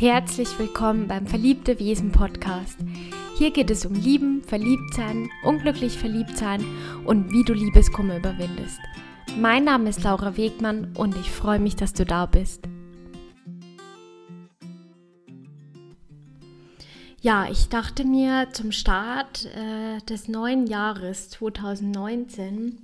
Herzlich willkommen beim Verliebte Wesen Podcast. Hier geht es um Lieben, Verliebtsein, unglücklich Verliebtsein und wie du Liebeskummer überwindest. Mein Name ist Laura Wegmann und ich freue mich, dass du da bist. Ja, ich dachte mir zum Start äh, des neuen Jahres 2019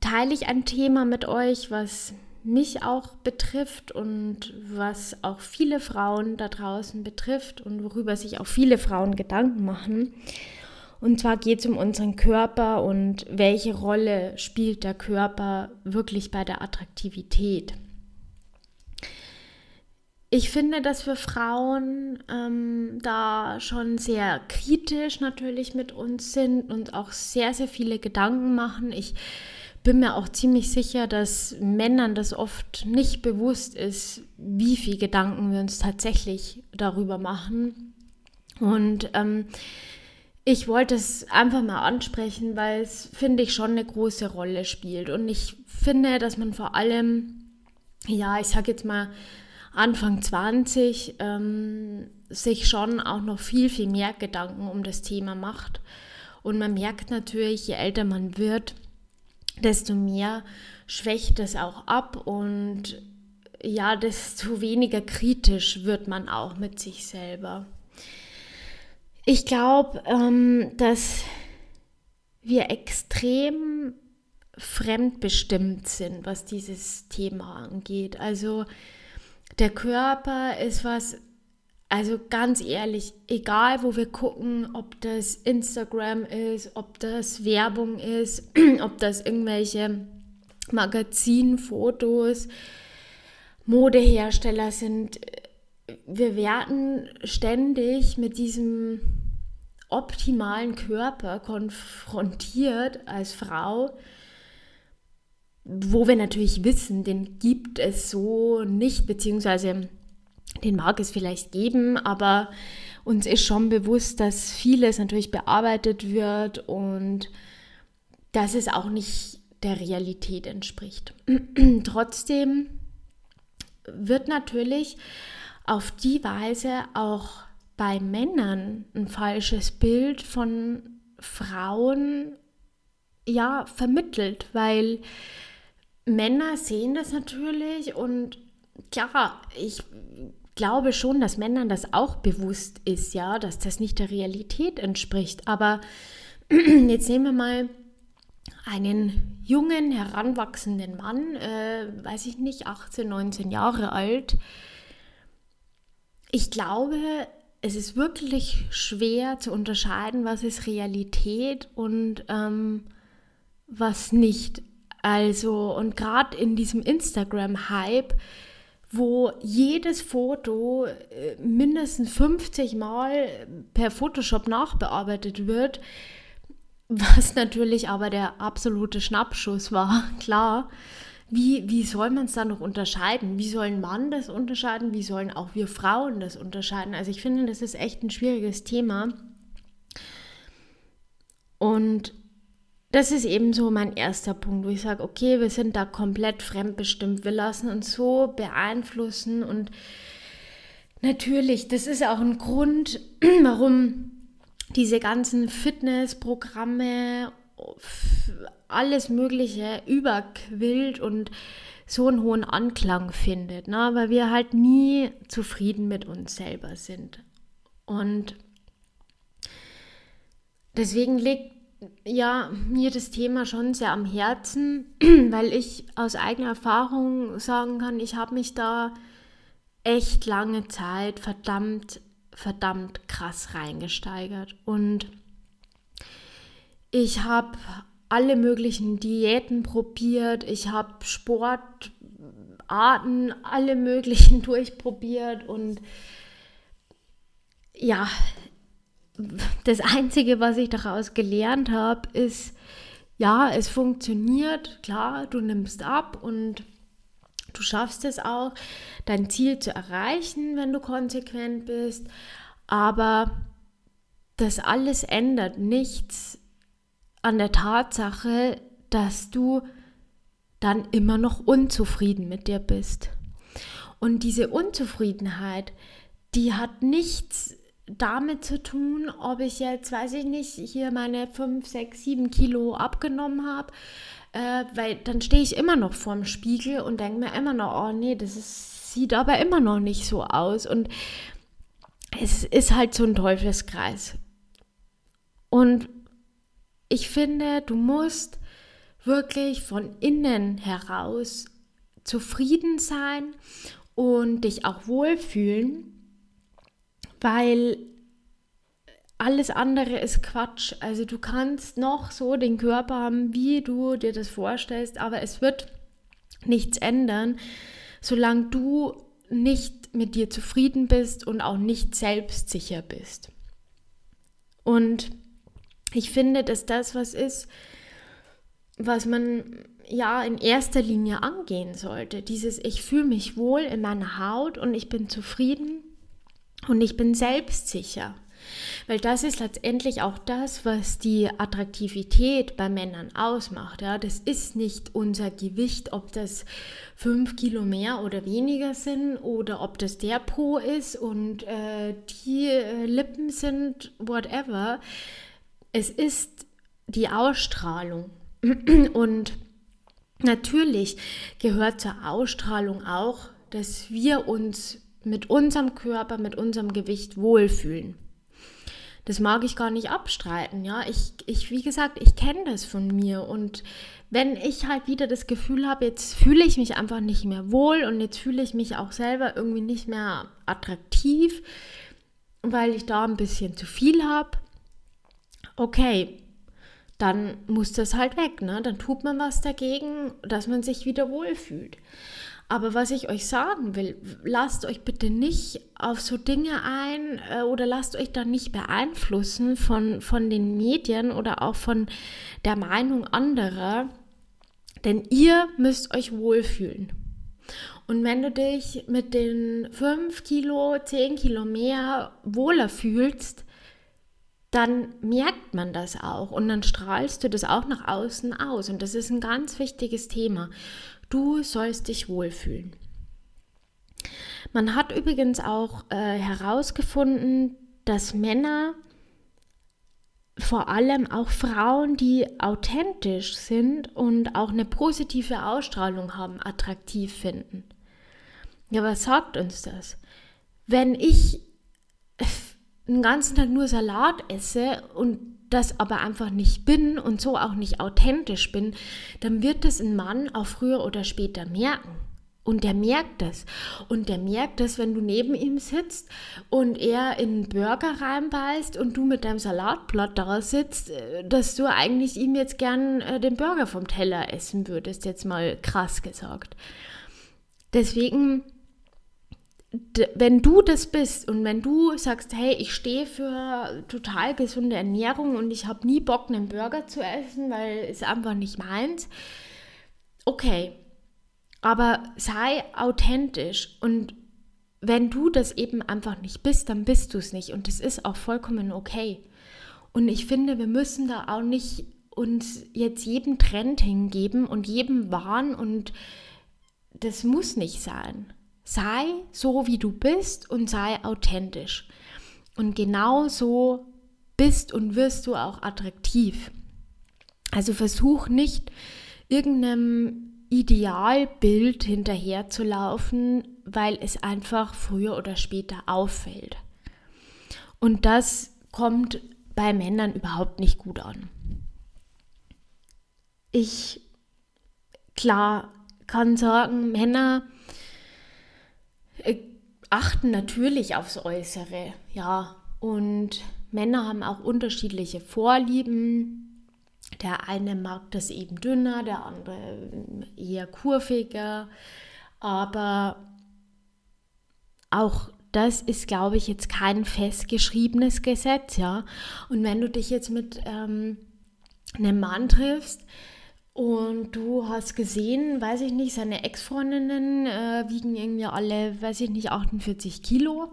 teile ich ein Thema mit euch, was mich auch betrifft und was auch viele Frauen da draußen betrifft und worüber sich auch viele Frauen Gedanken machen. Und zwar geht es um unseren Körper und welche Rolle spielt der Körper wirklich bei der Attraktivität. Ich finde, dass wir Frauen ähm, da schon sehr kritisch natürlich mit uns sind und auch sehr, sehr viele Gedanken machen. Ich bin mir auch ziemlich sicher, dass Männern das oft nicht bewusst ist, wie viel Gedanken wir uns tatsächlich darüber machen. Und ähm, ich wollte es einfach mal ansprechen, weil es, finde ich, schon eine große Rolle spielt. Und ich finde, dass man vor allem, ja, ich sage jetzt mal, Anfang 20 ähm, sich schon auch noch viel, viel mehr Gedanken um das Thema macht. Und man merkt natürlich, je älter man wird, desto mehr schwächt es auch ab und ja, desto weniger kritisch wird man auch mit sich selber. Ich glaube, ähm, dass wir extrem fremdbestimmt sind, was dieses Thema angeht. Also der Körper ist was also ganz ehrlich, egal wo wir gucken, ob das Instagram ist, ob das Werbung ist, ob das irgendwelche Magazinfotos, Modehersteller sind, wir werden ständig mit diesem optimalen Körper konfrontiert als Frau, wo wir natürlich wissen, den gibt es so nicht, beziehungsweise den mag es vielleicht geben, aber uns ist schon bewusst, dass vieles natürlich bearbeitet wird und dass es auch nicht der Realität entspricht. Trotzdem wird natürlich auf die Weise auch bei Männern ein falsches Bild von Frauen ja vermittelt, weil Männer sehen das natürlich und klar, ich glaube schon, dass Männern das auch bewusst ist, ja, dass das nicht der Realität entspricht. Aber jetzt nehmen wir mal einen jungen, heranwachsenden Mann, äh, weiß ich nicht, 18, 19 Jahre alt. Ich glaube, es ist wirklich schwer zu unterscheiden, was ist Realität und ähm, was nicht. Also, und gerade in diesem Instagram-Hype wo jedes Foto äh, mindestens 50 Mal per Photoshop nachbearbeitet wird, was natürlich aber der absolute Schnappschuss war, klar. Wie, wie soll man es dann noch unterscheiden? Wie soll ein Mann das unterscheiden? Wie sollen auch wir Frauen das unterscheiden? Also ich finde, das ist echt ein schwieriges Thema. Und das ist eben so mein erster Punkt, wo ich sage, okay, wir sind da komplett fremdbestimmt. Wir lassen uns so beeinflussen und natürlich, das ist auch ein Grund, warum diese ganzen Fitnessprogramme, alles Mögliche überquillt und so einen hohen Anklang findet, ne? weil wir halt nie zufrieden mit uns selber sind. Und deswegen liegt ja, mir das Thema schon sehr am Herzen, weil ich aus eigener Erfahrung sagen kann, ich habe mich da echt lange Zeit verdammt, verdammt krass reingesteigert. Und ich habe alle möglichen Diäten probiert, ich habe Sportarten, alle möglichen durchprobiert und ja, das Einzige, was ich daraus gelernt habe, ist, ja, es funktioniert, klar, du nimmst ab und du schaffst es auch, dein Ziel zu erreichen, wenn du konsequent bist, aber das alles ändert nichts an der Tatsache, dass du dann immer noch unzufrieden mit dir bist. Und diese Unzufriedenheit, die hat nichts damit zu tun, ob ich jetzt, weiß ich nicht, hier meine 5, 6, 7 Kilo abgenommen habe, äh, weil dann stehe ich immer noch vorm Spiegel und denke mir immer noch, oh nee, das ist, sieht aber immer noch nicht so aus. Und es ist halt so ein Teufelskreis. Und ich finde, du musst wirklich von innen heraus zufrieden sein und dich auch wohlfühlen, weil alles andere ist Quatsch. Also du kannst noch so den Körper haben, wie du dir das vorstellst, aber es wird nichts ändern, solange du nicht mit dir zufrieden bist und auch nicht selbstsicher bist. Und ich finde, dass das was ist, was man ja in erster Linie angehen sollte. Dieses Ich fühle mich wohl in meiner Haut und ich bin zufrieden und ich bin selbstsicher. Weil das ist letztendlich auch das, was die Attraktivität bei Männern ausmacht. Ja, das ist nicht unser Gewicht, ob das fünf Kilo mehr oder weniger sind oder ob das der Po ist und äh, die äh, Lippen sind, whatever. Es ist die Ausstrahlung. Und natürlich gehört zur Ausstrahlung auch, dass wir uns mit unserem Körper, mit unserem Gewicht wohlfühlen. Das mag ich gar nicht abstreiten, ja. Ich, ich wie gesagt, ich kenne das von mir und wenn ich halt wieder das Gefühl habe, jetzt fühle ich mich einfach nicht mehr wohl und jetzt fühle ich mich auch selber irgendwie nicht mehr attraktiv, weil ich da ein bisschen zu viel habe, okay, dann muss das halt weg, ne? Dann tut man was dagegen, dass man sich wieder wohlfühlt. Aber was ich euch sagen will, lasst euch bitte nicht auf so Dinge ein äh, oder lasst euch da nicht beeinflussen von, von den Medien oder auch von der Meinung anderer, denn ihr müsst euch wohlfühlen. Und wenn du dich mit den 5 Kilo, 10 Kilo mehr wohler fühlst, dann merkt man das auch und dann strahlst du das auch nach außen aus. Und das ist ein ganz wichtiges Thema. Du sollst dich wohlfühlen. Man hat übrigens auch äh, herausgefunden, dass Männer, vor allem auch Frauen, die authentisch sind und auch eine positive Ausstrahlung haben, attraktiv finden. Ja, was sagt uns das? Wenn ich den ganzen Tag nur Salat esse und das aber einfach nicht bin und so auch nicht authentisch bin, dann wird es ein Mann auch früher oder später merken. Und der merkt das. Und der merkt das, wenn du neben ihm sitzt und er in einen Burger reinbeißt und du mit deinem Salatblatt da sitzt, äh, dass du eigentlich ihm jetzt gern äh, den Burger vom Teller essen würdest, jetzt mal krass gesagt. Deswegen wenn du das bist und wenn du sagst, hey, ich stehe für total gesunde Ernährung und ich habe nie Bock, einen Burger zu essen, weil es einfach nicht meins, okay, aber sei authentisch und wenn du das eben einfach nicht bist, dann bist du es nicht und das ist auch vollkommen okay. Und ich finde, wir müssen da auch nicht uns jetzt jedem Trend hingeben und jedem Wahn und das muss nicht sein. Sei so, wie du bist und sei authentisch. Und genau so bist und wirst du auch attraktiv. Also versuch nicht irgendeinem Idealbild hinterherzulaufen, weil es einfach früher oder später auffällt. Und das kommt bei Männern überhaupt nicht gut an. Ich, klar, kann sagen, Männer achten natürlich aufs Äußere, ja. Und Männer haben auch unterschiedliche Vorlieben. Der eine mag das eben dünner, der andere eher kurviger. Aber auch das ist, glaube ich, jetzt kein festgeschriebenes Gesetz, ja. Und wenn du dich jetzt mit ähm, einem Mann triffst, und du hast gesehen, weiß ich nicht, seine Ex-Freundinnen äh, wiegen irgendwie alle, weiß ich nicht, 48 Kilo.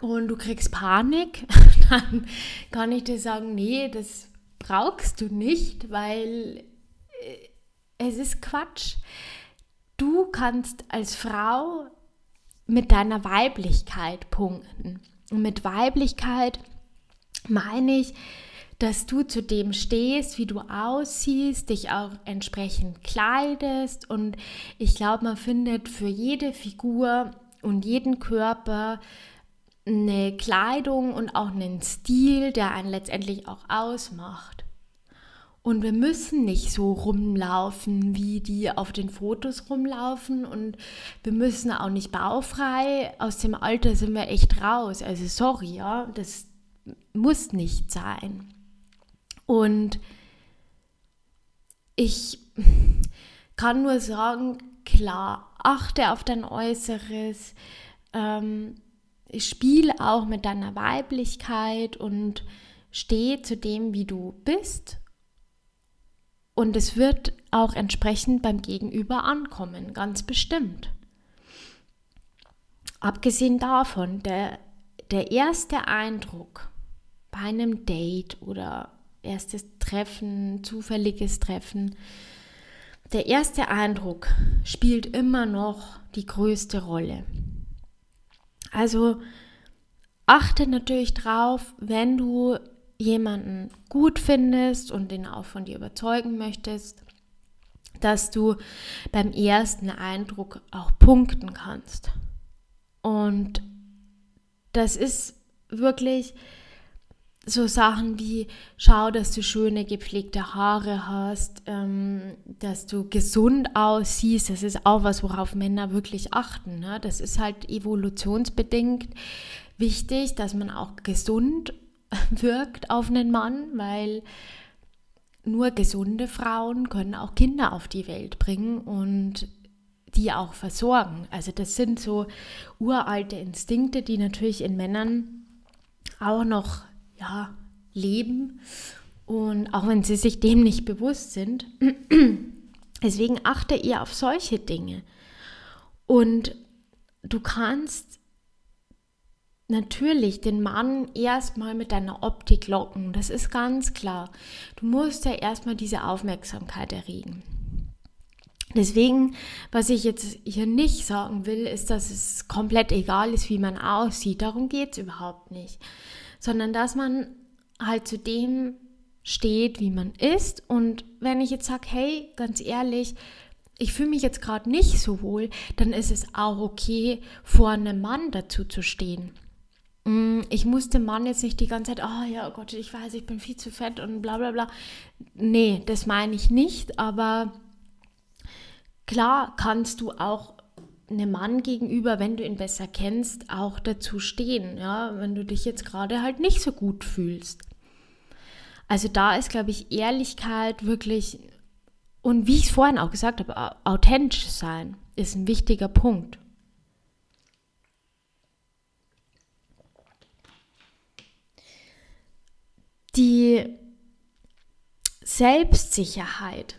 Und du kriegst Panik, dann kann ich dir sagen, nee, das brauchst du nicht, weil äh, es ist Quatsch. Du kannst als Frau mit deiner Weiblichkeit punkten. Und mit Weiblichkeit meine ich, dass du zu dem stehst, wie du aussiehst, dich auch entsprechend kleidest. Und ich glaube, man findet für jede Figur und jeden Körper eine Kleidung und auch einen Stil, der einen letztendlich auch ausmacht. Und wir müssen nicht so rumlaufen, wie die auf den Fotos rumlaufen. Und wir müssen auch nicht baufrei. Aus dem Alter sind wir echt raus. Also sorry, ja, das muss nicht sein. Und ich kann nur sagen, klar, achte auf dein Äußeres, ähm, spiel auch mit deiner Weiblichkeit und steh zu dem, wie du bist und es wird auch entsprechend beim Gegenüber ankommen, ganz bestimmt. Abgesehen davon, der, der erste Eindruck bei einem Date oder erstes Treffen, zufälliges Treffen, der erste Eindruck spielt immer noch die größte Rolle. Also achte natürlich drauf, wenn du jemanden gut findest und den auch von dir überzeugen möchtest, dass du beim ersten Eindruck auch punkten kannst. Und das ist wirklich so Sachen wie, schau, dass du schöne gepflegte Haare hast, ähm, dass du gesund aussiehst. Das ist auch was, worauf Männer wirklich achten. Ne? Das ist halt evolutionsbedingt wichtig, dass man auch gesund wirkt auf einen Mann, weil nur gesunde Frauen können auch Kinder auf die Welt bringen und die auch versorgen. Also das sind so uralte Instinkte, die natürlich in Männern auch noch ja, leben und auch wenn sie sich dem nicht bewusst sind. Deswegen achte ihr auf solche Dinge. Und du kannst natürlich den Mann erstmal mit deiner Optik locken. Das ist ganz klar. Du musst ja erstmal diese Aufmerksamkeit erregen. Deswegen, was ich jetzt hier nicht sagen will, ist, dass es komplett egal ist, wie man aussieht. Darum geht es überhaupt nicht. Sondern dass man halt zu dem steht, wie man ist. Und wenn ich jetzt sage, hey, ganz ehrlich, ich fühle mich jetzt gerade nicht so wohl, dann ist es auch okay, vor einem Mann dazu zu stehen. Mm, ich muss dem Mann jetzt nicht die ganze Zeit, oh ja, oh Gott, ich weiß, ich bin viel zu fett und bla bla bla. Nee, das meine ich nicht, aber klar kannst du auch einem Mann gegenüber, wenn du ihn besser kennst, auch dazu stehen, ja, wenn du dich jetzt gerade halt nicht so gut fühlst. Also da ist, glaube ich, Ehrlichkeit wirklich und wie ich es vorhin auch gesagt habe, authentisch sein ist ein wichtiger Punkt. Die Selbstsicherheit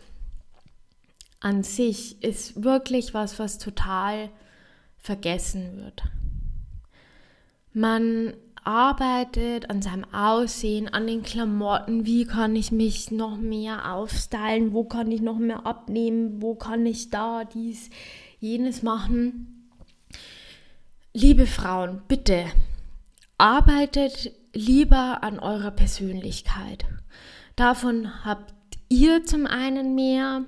an sich ist wirklich was, was total vergessen wird. Man arbeitet an seinem Aussehen, an den Klamotten, wie kann ich mich noch mehr aufstylen, wo kann ich noch mehr abnehmen, wo kann ich da dies, jenes machen. Liebe Frauen, bitte arbeitet lieber an eurer Persönlichkeit. Davon habt ihr zum einen mehr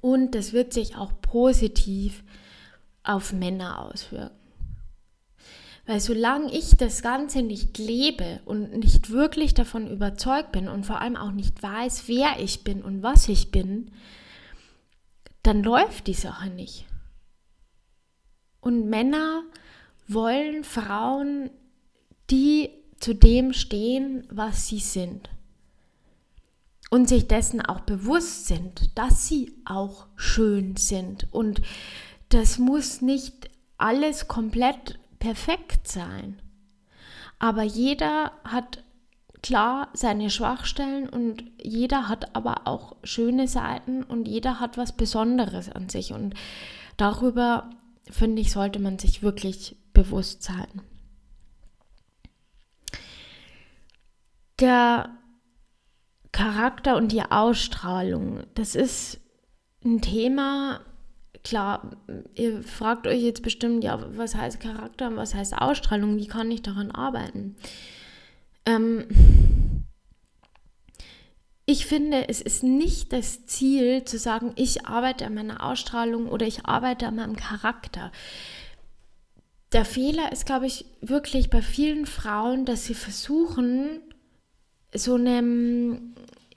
und das wird sich auch positiv auf Männer auswirken. Weil solange ich das Ganze nicht lebe und nicht wirklich davon überzeugt bin und vor allem auch nicht weiß, wer ich bin und was ich bin, dann läuft die Sache nicht. Und Männer wollen Frauen, die zu dem stehen, was sie sind. Und sich dessen auch bewusst sind, dass sie auch schön sind. Und das muss nicht alles komplett perfekt sein. Aber jeder hat klar seine Schwachstellen und jeder hat aber auch schöne Seiten und jeder hat was Besonderes an sich. Und darüber, finde ich, sollte man sich wirklich bewusst sein. Der Charakter und die Ausstrahlung, das ist ein Thema, klar, ihr fragt euch jetzt bestimmt, ja, was heißt Charakter und was heißt Ausstrahlung, wie kann ich daran arbeiten? Ähm, ich finde, es ist nicht das Ziel zu sagen, ich arbeite an meiner Ausstrahlung oder ich arbeite an meinem Charakter. Der Fehler ist, glaube ich, wirklich bei vielen Frauen, dass sie versuchen, so einem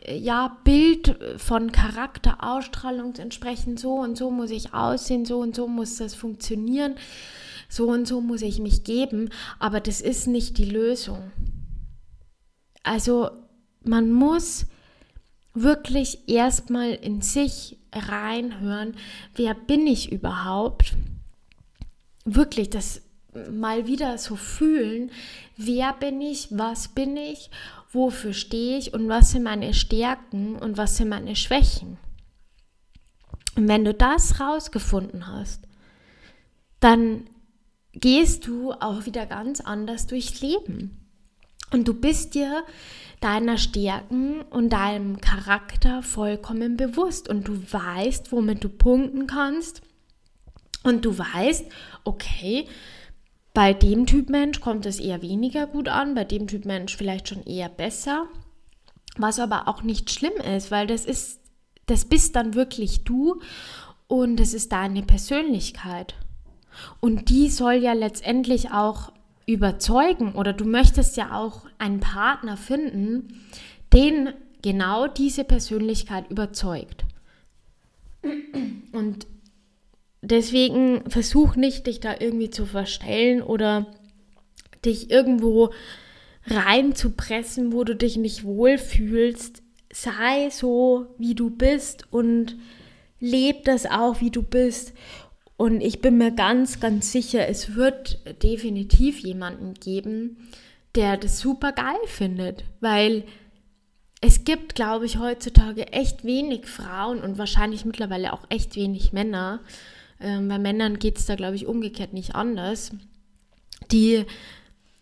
ja, Bild von Charakter, Ausstrahlung entsprechend, so und so muss ich aussehen, so und so muss das funktionieren, so und so muss ich mich geben, aber das ist nicht die Lösung. Also man muss wirklich erstmal in sich reinhören, wer bin ich überhaupt? Wirklich das mal wieder so fühlen, wer bin ich, was bin ich, wofür stehe ich und was sind meine Stärken und was sind meine Schwächen. Und wenn du das rausgefunden hast, dann gehst du auch wieder ganz anders durchs Leben. Und du bist dir deiner Stärken und deinem Charakter vollkommen bewusst und du weißt, womit du punkten kannst und du weißt, okay, bei dem Typ Mensch kommt es eher weniger gut an, bei dem Typ Mensch vielleicht schon eher besser, was aber auch nicht schlimm ist, weil das ist das bist dann wirklich du und es ist deine Persönlichkeit. Und die soll ja letztendlich auch überzeugen oder du möchtest ja auch einen Partner finden, den genau diese Persönlichkeit überzeugt. Und deswegen versuch nicht, dich da irgendwie zu verstellen oder dich irgendwo reinzupressen, wo du dich nicht wohlfühlst. Sei so, wie du bist und leb das auch, wie du bist. Und ich bin mir ganz, ganz sicher, es wird definitiv jemanden geben, der das super geil findet, weil es gibt, glaube ich, heutzutage echt wenig Frauen und wahrscheinlich mittlerweile auch echt wenig Männer. Ähm, bei Männern geht es da, glaube ich, umgekehrt nicht anders, die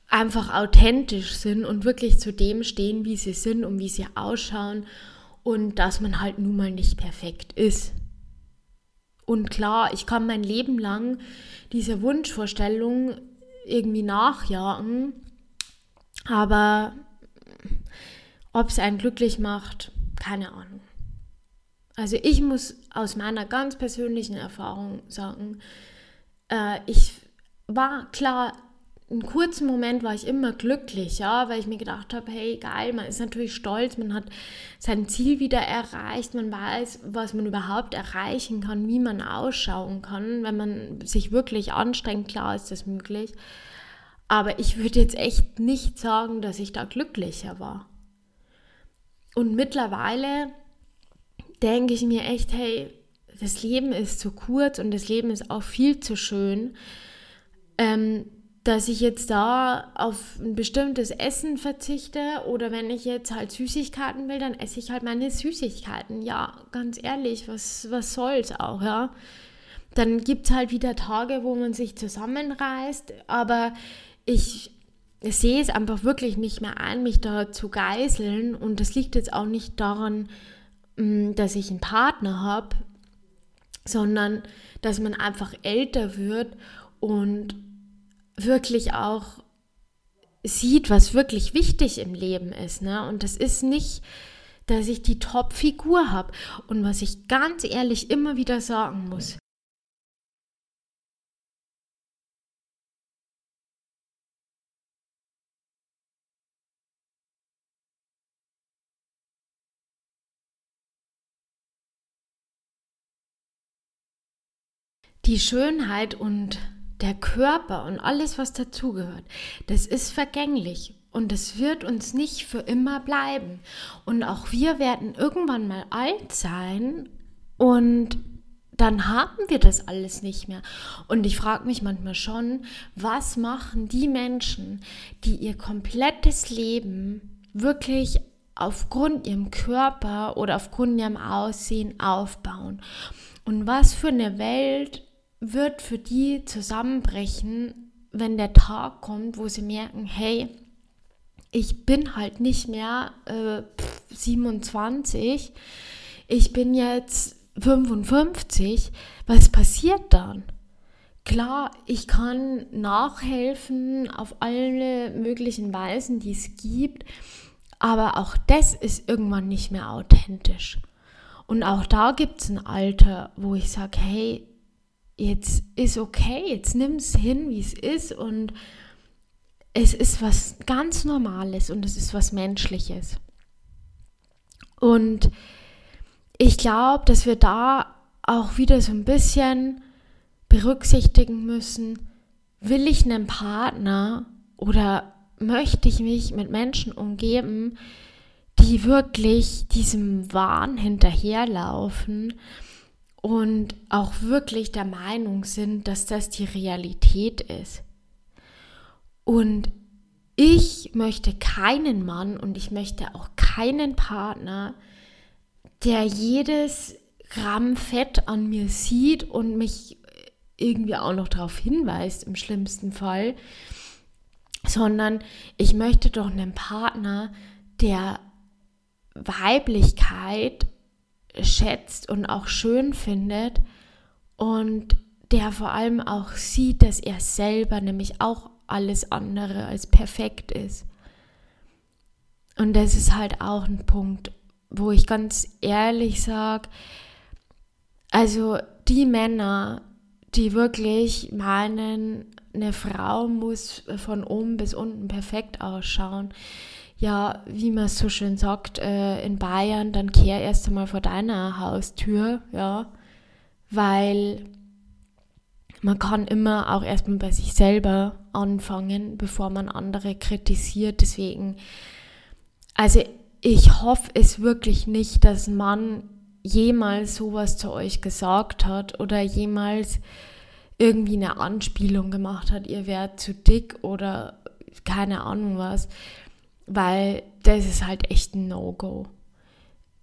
einfach authentisch sind und wirklich zu dem stehen, wie sie sind und wie sie ausschauen und dass man halt nun mal nicht perfekt ist. Und klar, ich kann mein Leben lang dieser Wunschvorstellung irgendwie nachjagen, aber ob es einen glücklich macht, keine Ahnung. Also ich muss aus meiner ganz persönlichen Erfahrung sagen, äh, ich war klar einen kurzen Moment war ich immer glücklich, ja, weil ich mir gedacht habe, hey, geil, man ist natürlich stolz, man hat sein Ziel wieder erreicht, man weiß, was man überhaupt erreichen kann, wie man ausschauen kann, wenn man sich wirklich anstrengt, klar ist das möglich. Aber ich würde jetzt echt nicht sagen, dass ich da glücklicher war. Und mittlerweile denke ich mir echt, hey, das Leben ist zu kurz und das Leben ist auch viel zu schön. Ähm, dass ich jetzt da auf ein bestimmtes Essen verzichte oder wenn ich jetzt halt Süßigkeiten will, dann esse ich halt meine Süßigkeiten. Ja, ganz ehrlich, was, was soll's auch, ja. Dann gibt es halt wieder Tage, wo man sich zusammenreißt, aber ich sehe es einfach wirklich nicht mehr ein, mich da zu geißeln und das liegt jetzt auch nicht daran, dass ich einen Partner habe, sondern dass man einfach älter wird und wirklich auch sieht, was wirklich wichtig im Leben ist. Ne? Und das ist nicht, dass ich die Top-Figur habe. Und was ich ganz ehrlich immer wieder sagen muss, die Schönheit und der Körper und alles, was dazugehört, das ist vergänglich und es wird uns nicht für immer bleiben. Und auch wir werden irgendwann mal alt sein und dann haben wir das alles nicht mehr. Und ich frage mich manchmal schon, was machen die Menschen, die ihr komplettes Leben wirklich aufgrund ihrem Körper oder aufgrund ihrem Aussehen aufbauen? Und was für eine Welt wird für die zusammenbrechen, wenn der Tag kommt, wo sie merken, hey, ich bin halt nicht mehr äh, 27, ich bin jetzt 55, was passiert dann? Klar, ich kann nachhelfen auf alle möglichen Weisen, die es gibt, aber auch das ist irgendwann nicht mehr authentisch. Und auch da gibt es ein Alter, wo ich sage, hey, jetzt ist okay, jetzt nimm es hin, wie es ist und es ist was ganz Normales und es ist was Menschliches. Und ich glaube, dass wir da auch wieder so ein bisschen berücksichtigen müssen, will ich einen Partner oder möchte ich mich mit Menschen umgeben, die wirklich diesem Wahn hinterherlaufen und auch wirklich der Meinung sind, dass das die Realität ist. Und ich möchte keinen Mann und ich möchte auch keinen Partner, der jedes Gramm Fett an mir sieht und mich irgendwie auch noch darauf hinweist, im schlimmsten Fall, sondern ich möchte doch einen Partner, der Weiblichkeit schätzt und auch schön findet und der vor allem auch sieht, dass er selber nämlich auch alles andere als perfekt ist. Und das ist halt auch ein Punkt, wo ich ganz ehrlich sage, also die Männer, die wirklich meinen, eine Frau muss von oben bis unten perfekt ausschauen. Ja, wie man so schön sagt äh, in Bayern, dann kehr erst einmal vor deiner Haustür, ja, weil man kann immer auch erstmal bei sich selber anfangen, bevor man andere kritisiert. Deswegen, also ich hoffe es wirklich nicht, dass Mann jemals sowas zu euch gesagt hat oder jemals irgendwie eine Anspielung gemacht hat, ihr wärt zu dick oder keine Ahnung was, weil das ist halt echt ein No-Go.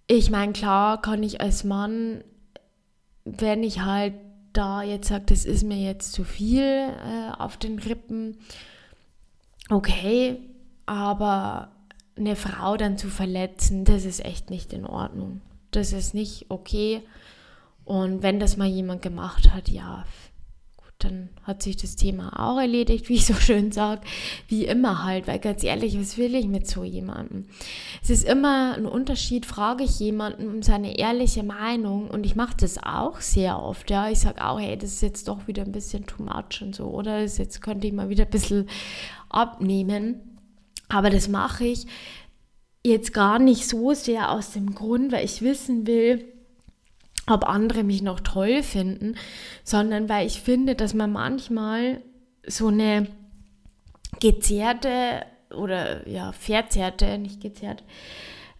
Ich meine, klar kann ich als Mann, wenn ich halt da jetzt sage, das ist mir jetzt zu viel äh, auf den Rippen, okay, aber eine Frau dann zu verletzen, das ist echt nicht in Ordnung. Das ist nicht okay. Und wenn das mal jemand gemacht hat, ja, dann hat sich das Thema auch erledigt, wie ich so schön sage, wie immer halt, weil ganz ehrlich, was will ich mit so jemandem? Es ist immer ein Unterschied, frage ich jemanden um seine ehrliche Meinung und ich mache das auch sehr oft, ja, ich sage auch, hey, das ist jetzt doch wieder ein bisschen too much und so, oder? Das jetzt könnte ich mal wieder ein bisschen abnehmen, aber das mache ich jetzt gar nicht so sehr aus dem Grund, weil ich wissen will, ob andere mich noch toll finden, sondern weil ich finde, dass man manchmal so eine gezerrte oder ja, verzerrte, nicht gezerrt,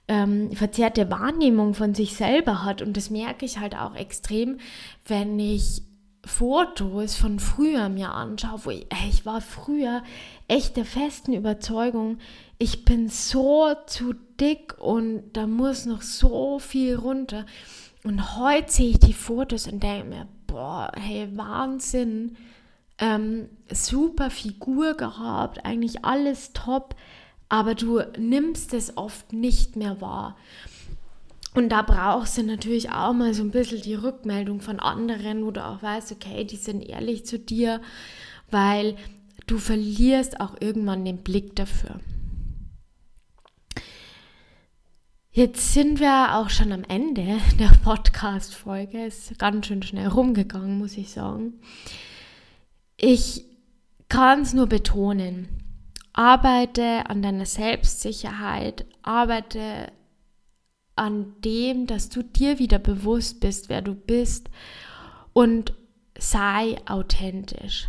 ähm, verzerrte Wahrnehmung von sich selber hat. Und das merke ich halt auch extrem, wenn ich Fotos von früher mir anschaue, wo ich, ich war früher echt der festen Überzeugung, ich bin so zu dick und da muss noch so viel runter. Und heute sehe ich die Fotos und denke mir, boah, hey, Wahnsinn. Ähm, super Figur gehabt, eigentlich alles top, aber du nimmst es oft nicht mehr wahr. Und da brauchst du natürlich auch mal so ein bisschen die Rückmeldung von anderen, wo du auch weißt, okay, die sind ehrlich zu dir, weil du verlierst auch irgendwann den Blick dafür. Jetzt sind wir auch schon am Ende der Podcast-Folge. Ist ganz schön schnell rumgegangen, muss ich sagen. Ich kann es nur betonen. Arbeite an deiner Selbstsicherheit, arbeite an dem, dass du dir wieder bewusst bist, wer du bist und sei authentisch.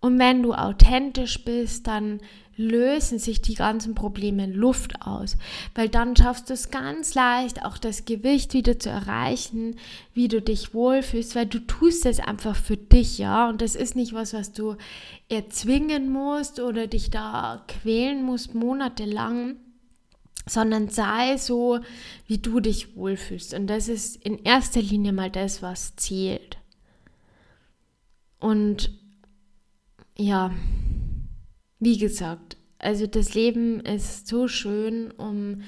Und wenn du authentisch bist, dann lösen sich die ganzen Probleme in Luft aus, weil dann schaffst du es ganz leicht, auch das Gewicht wieder zu erreichen, wie du dich wohlfühlst, weil du tust es einfach für dich, ja, und das ist nicht was, was du erzwingen musst oder dich da quälen musst monatelang, sondern sei so, wie du dich wohlfühlst. Und das ist in erster Linie mal das, was zählt. Und ja, wie gesagt, also das Leben ist so schön, um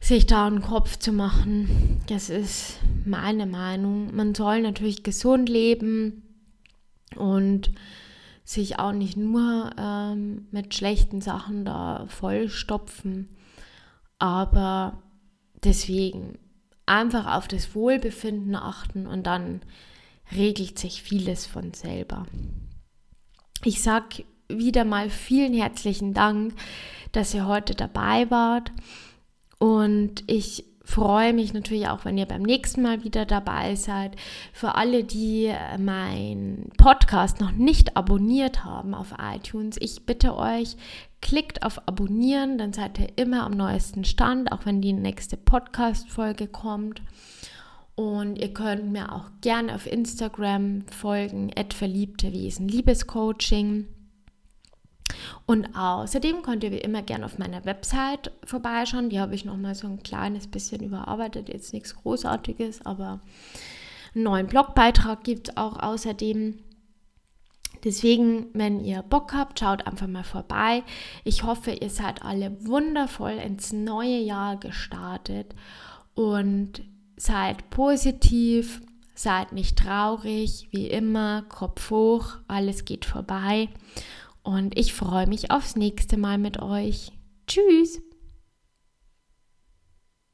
sich da einen Kopf zu machen. Das ist meine Meinung. Man soll natürlich gesund leben und sich auch nicht nur ähm, mit schlechten Sachen da vollstopfen. Aber deswegen einfach auf das Wohlbefinden achten und dann regelt sich vieles von selber. Ich sage wieder mal vielen herzlichen Dank, dass ihr heute dabei wart. Und ich freue mich natürlich auch, wenn ihr beim nächsten Mal wieder dabei seid. Für alle, die meinen Podcast noch nicht abonniert haben auf iTunes, ich bitte euch, klickt auf Abonnieren, dann seid ihr immer am neuesten Stand, auch wenn die nächste Podcast-Folge kommt. Und ihr könnt mir auch gerne auf Instagram folgen, verliebte Wesen Liebescoaching. Und außerdem könnt ihr wie immer gerne auf meiner Website vorbeischauen. Die habe ich noch mal so ein kleines bisschen überarbeitet. Jetzt nichts Großartiges, aber einen neuen Blogbeitrag gibt es auch außerdem. Deswegen, wenn ihr Bock habt, schaut einfach mal vorbei. Ich hoffe, ihr seid alle wundervoll ins neue Jahr gestartet und seid positiv, seid nicht traurig, wie immer, Kopf hoch, alles geht vorbei. Und ich freue mich aufs nächste Mal mit euch. Tschüss!